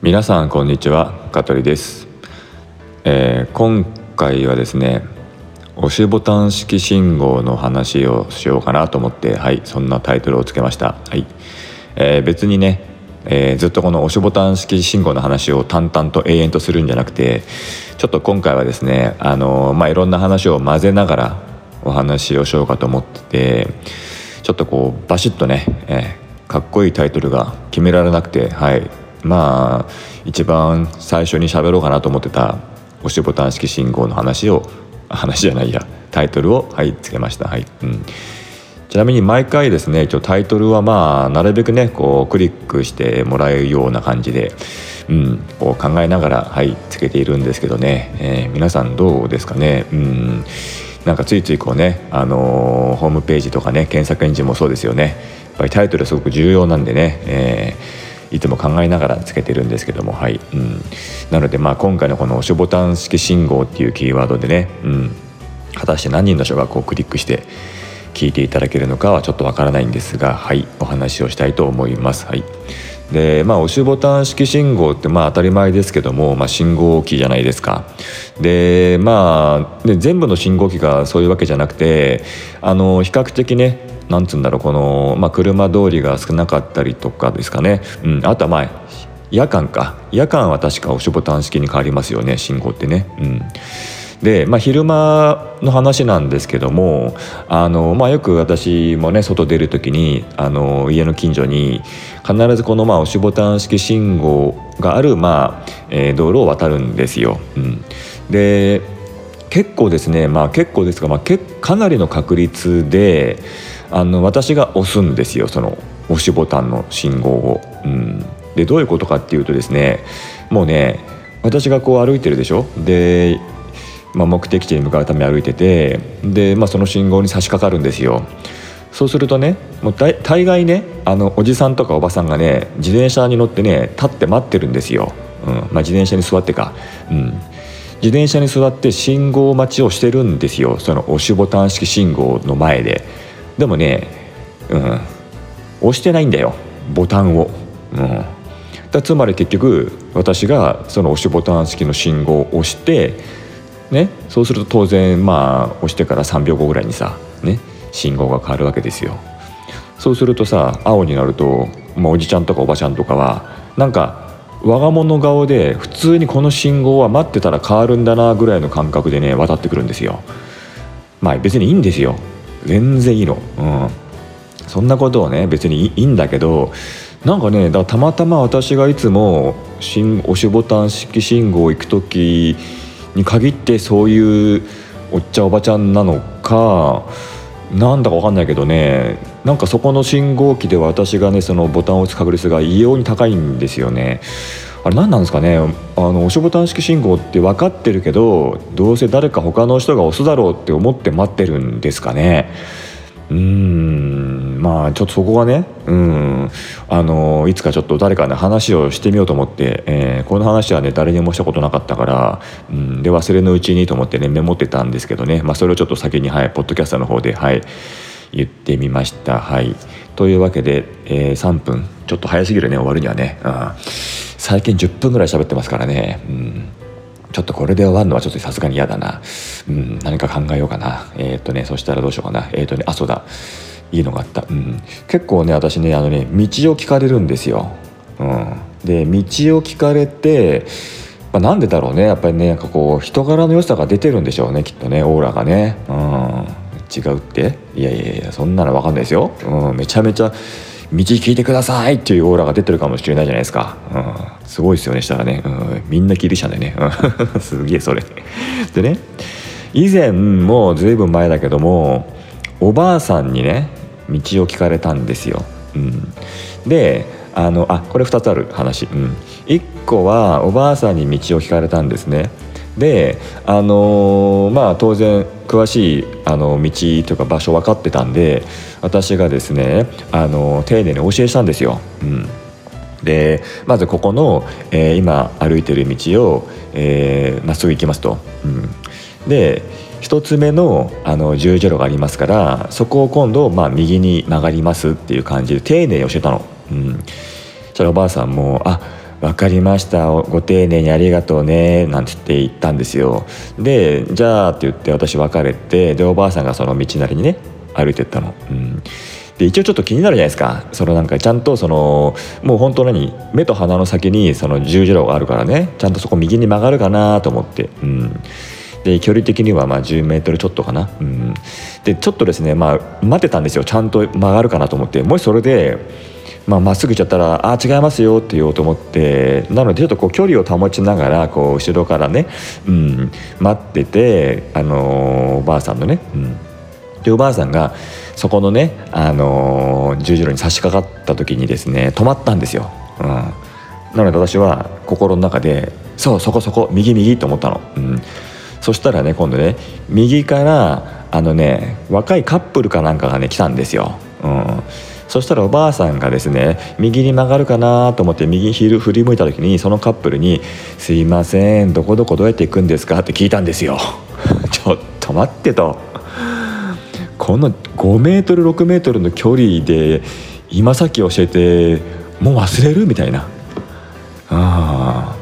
皆さんこんにちは。香取です、えー、今回はですね押しボタン式信号の話をしようかなと思ってはいそんなタイトルをつけました。はい、えー、別にね、えー、ずっとこの押しボタン式信号の話を淡々と永遠とするんじゃなくてちょっと今回はですねあのまあいろんな話を混ぜながらお話をしようかと思っててちょっとこうバシッとね、えー、かっこいいタイトルが決められなくてはい。まあ一番最初に喋ろうかなと思ってた押しボタン式信号の話を話じゃないやタイトルをはいつけました。はい、うん、ちなみに毎回ですね一応タイトルはまあなるべくねこうクリックしてもらえるような感じで、うん、こう考えながらはいつけているんですけどね、えー、皆さんどうですかね。うん。なんかついついこうね、あのー、ホームページとかね検索エンジンもそうですよね。やっぱりタイトルすごく重要なんでね、えーいつも考えながらつけてるんですけどもはい、うん、なのでまあ今回のこの押しボタン式信号っていうキーワードでね、うん、果たして何人の人がこうクリックして聞いていただけるのかはちょっとわからないんですがはい。お話をしたいと思います。はい。でまあ、押しボタン式信号ってまあ当たり前ですけども、まあ、信号機じゃないですか。でまあで全部の信号機がそういうわけじゃなくてあの比較的ねなんつうんだろうこの、まあ、車通りが少なかったりとかですかね、うん、あとはま夜間か夜間は確か押しボタン式に変わりますよね信号ってね。うんで、まあ、昼間の話なんですけどもあの、まあ、よく私もね外出る時にあの家の近所に必ずこの、まあ、押しボタン式信号がある、まあえー、道路を渡るんですよ。うん、で結構ですね、まあ、結構ですが、まあ、けかなりの確率であの私が押すんですよその押しボタンの信号を。うん、でどういうことかっていうとですねもうね私がこう歩いてるでしょ？で、まあ、目的地に向かうため歩いててで、まあ、その信号に差し掛かるんですよ。そうするとねもう大概ねあのおじさんとかおばさんがね自転車に乗ってね立って待ってるんですよ。うんまあ、自転車に座ってか、うん、自転車に座って信号待ちをしてるんですよその押しボタン式信号の前で。でもね、うん、押してないんだよボタンを。うんだつまり結局私がその押しボタン式の信号を押して、ね、そうすると当然まあ押してから3秒後ぐらいにさ、ね、信号が変わるわけですよ。そうするとさ青になると、まあ、おじちゃんとかおばちゃんとかはなんか我が物顔で普通にこの信号は待ってたら変わるんだなぐらいの感覚でね渡ってくるんですよ。まあ別にいいんですよ全然いいの、うん、そんなことをね別にいいんだけどなんかねたまたま私がいつも押しボタン式信号行く時に限ってそういうおっちゃんおばちゃんなのかなんだか分かんないけどねなんかそこの信号機では私がねそのボタンを押す確率が異様に高いんですよね。あれ何なんですかね？あの押しボタン式信号って分かってるけどどうせ誰か他の人が押すだろうって思って待ってるんですかね？うーんまあちょっとそこがねうんあのいつかちょっと誰かね話をしてみようと思って、えー、この話はね誰にもしたことなかったから、うん、で忘れのうちにと思ってねメモってたんですけどね、まあ、それをちょっと先にはいポッドキャストの方ではい言ってみました。はい。というわけで、えー、3分。ちょっと早すぎるね終わるにはね、うん、最近10分ぐらい喋ってますからねうんちょっとこれで終わるのはちょっとさすがに嫌だな。うん、何か考えようかな。えー、っとね、そしたらどうしようかな。えー、っとね、あ、そうだ。いいのがあった。うん。結構ね、私ね、あのね、道を聞かれるんですよ。うん。で、道を聞かれて、まあ、なんでだろうね。やっぱりね、なんかこう、人柄の良さが出てるんでしょうね、きっとね、オーラがね。うん。違うっていやいやいや、そんなの分かんないですよ。うん、めちゃめちゃ、道聞いてくださいっていうオーラが出てるかもしれないじゃないですか、うん、すごいですよねしたらね、うん、みんなギリシャでね、うん、すげえそれ。でね以前もずいぶん前だけどもおばあさんにね道を聞かれたんですよ、うん、であのあこれ2つある話、うん、1個はおばあさんに道を聞かれたんですねであのー、まあ当然詳しいあの道というか場所分かってたんで私がですねあの丁寧に教えしたんですよ。うんでまずここの、えー、今歩いてる道を、えー、まっすぐ行きますと。うん、で1つ目のあの十字路がありますからそこを今度、まあ、右に曲がりますっていう感じで丁寧に教えたの。うん、そしたらおばあさんも「あ分かりました。ご丁寧にありがとうね」なんて言って言ったんですよ。で「じゃあ」って言って私別れてでおばあさんがその道なりにね歩いてったの。うん。で一応ちょっと気になるじゃないですか。そのなんかちゃんとそのもう本当何目と鼻の先にその十字路があるからね。ちゃんとそこ右に曲がるかなと思って、うん、で距離的にはまあ10メートルちょっとかな、うん、でちょっとですねまあ待ってたんですよ。ちゃんと曲がるかなと思って。もしそれでまあ、っすぐ行っちゃったら「あ違いますよ」って言おうと思ってなのでちょっとこう距離を保ちながらこう後ろからね、うん、待ってて、あのー、おばあさんのね、うん、でおばあさんがそこのね、あのー、十字路に差し掛かった時にですね止まったんですよ。うん、なので私は心の中で「そうそこそこ右右」と思ったの。うんそしたらね今度ね右からあのね若いカップルかなんかがね来たんですよ。うんそしたらおばあさんがですね右に曲がるかなと思って右ヒール振り向いた時にそのカップルに「すいませんどこどこどうやって行くんですか?」って聞いたんですよ。ちょっと待ってと。この5メートル6メートルの距離で今さっき教えてもう忘れる？みたいな。あ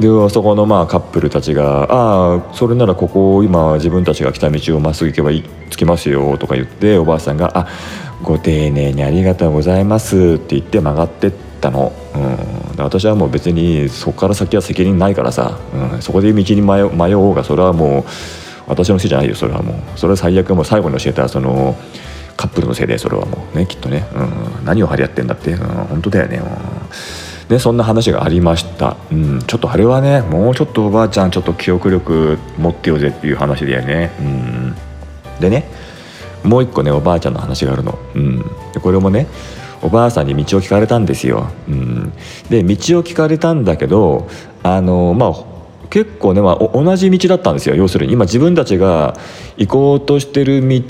でそこのまあカップルたちが「ああそれならここ今自分たちが来た道をまっすぐ行けば着きますよ」とか言っておばあさんが「あご丁寧にありがとうございます」って言って曲がってったの、うん、私はもう別にそこから先は責任ないからさ、うん、そこで道に迷迷おうがそれはもう私のせいじゃないよそれはもう。それは最悪もう最後に教えたそのカップルのせいでそれはもうねきっとね、うん、何を張り合ってんだって、うん、本当だよね、うん、そんな話がありました、うん、ちょっとあれはねもうちょっとおばあちゃんちょっと記憶力持ってよぜっていう話だよね、うん、でねもう一個ねおばあちゃんの話があるの、うん、これもねおばあさんに道を聞かれたんですよ、うん、で道を聞かれたんだけどあのまあ結構ね、まあ、同じ道だったんですよ要するに今自分たちが行こうとしてる道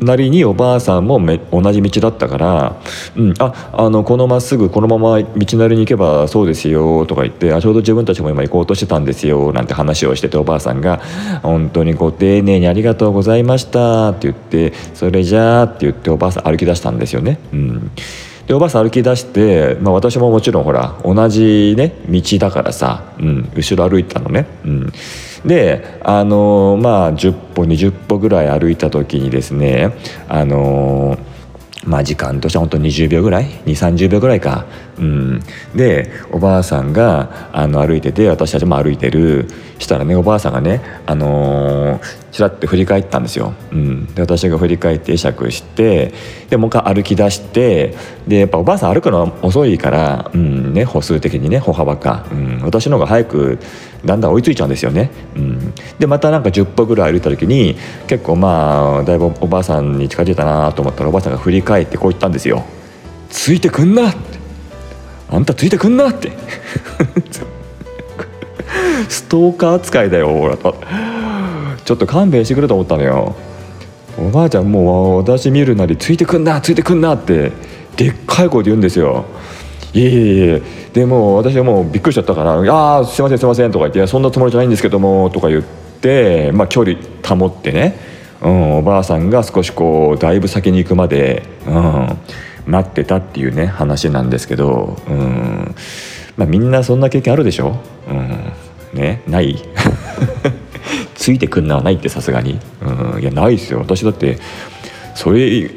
なりにおばあさんもめ同じ道だったから「うん、ああのこのまっすぐこのまま道なりに行けばそうですよ」とか言ってあ「ちょうど自分たちも今行こうとしてたんですよ」なんて話をしてておばあさんが「本当にご丁寧にありがとうございました」って言って「それじゃあ」って言っておばあさん歩き出したんですよね。うんでおばあさん歩き出して、まあ、私ももちろんほら同じね道だからさ、うん、後ろ歩いたのね。うん、であのー、まあ10歩20歩ぐらい歩いた時にですねあのーまあ時間としては本当20秒ぐらい？2 3 0秒ぐらいか、うん、でおばあさんがあの歩いてて私たちも歩いてるしたらねおばあさんがね、あのー、ちらって振り返ったんですよ、うん、で私が振り返って会釈してでもう一回歩き出してでやっぱおばあさん歩くのは遅いから、うんね、歩数的にね歩幅か、うん、私の方が早くだんだん追いついちゃうんですよね、うん、でまたなんか10歩ぐらい歩いた時に結構まあだいぶおばあさんに近づいたなと思ったらおばあさんが振り返ってこう言ったんですよ「ついてくんな!」って「あんたついてくんな!」って。ストーカー扱いだよ俺と。ちょっと勘弁してくれと思ったのよ。おばあちゃんもう私見るなりついてくんなついてくんなってでっかい声で言うんですよ。いえいえいえ。でも私はもうびっくりしちゃったから「ああすいませんすいません」とか言って「そんなつもりじゃないんですけども」とか言って、まあ、距離保ってね、うん、おばあさんが少しこうだいぶ先に行くまで、うん、待ってたっていうね話なんですけど、うん。まあ、みんなそんな経験あるでしょ、うん、ね？ない？ついてくんのはないってさすがに、うん、いやないですよ。私だってそれ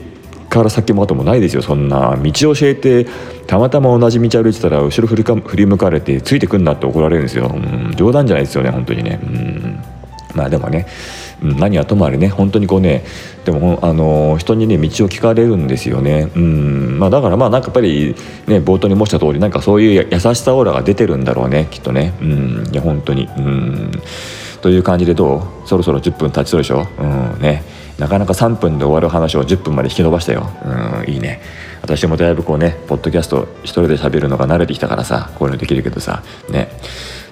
から先も後もないですよ。そんな道を教えてたまたま同じ道歩いてたら後ろ振りか振り向かれてついてくんなって怒られるんですよ、うん、冗談じゃないですよね本当にね、うん、まあでもね、うん、何はともあれね本当にこうねでもあの人にね道を聞かれるんですよね、うん。まあ、だからまあなんかやっぱりね冒頭に申した通りなんかそういう優しさオーラが出てるんだろうねきっとね。うん。いや本当に。うん。という感じでどう？そろそろ10分経ちそうでしょ？うん。ね。なかなか3分で終わる話を10分まで引き延ばしたよ。うん。いいね。私もだいぶこうねポッドキャスト一人で喋るのが慣れてきたからさこういうのできるけどさ。ね。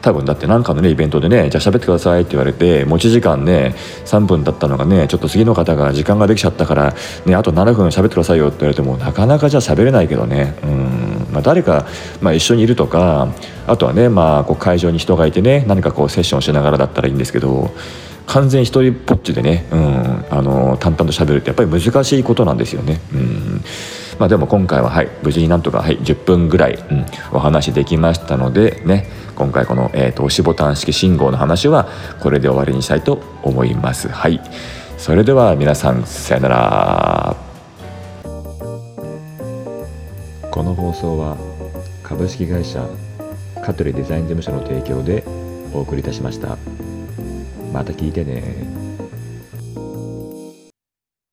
多分だって何かのねイベントでねじゃあ喋ってくださいって言われて持ち時間ね3分だったのがねちょっと次の方が時間ができちゃったからねあと7分喋ってくださいよって言われてもなかなかじゃあ喋れないけどね。うん。まあ誰か、まあ、一緒にいるとかあとはねまあこう会場に人がいてね何かこうセッションしながらだったらいいんですけど完全一人ぽっちでね、うん、あの淡々と喋るってやっぱり難しいことなんですよね。うん。まあ、でも今回は、はい、無事になんとか、はい、10分ぐらい、うん、お話できましたので、ね、今回この、えーと、押しボタン式信号の話はこれで終わりにしたいと思います。はい、それでは皆さんさよなら。この放送は株式会社香取デザイン事務所の提供でお送りいたしました。また聞いてね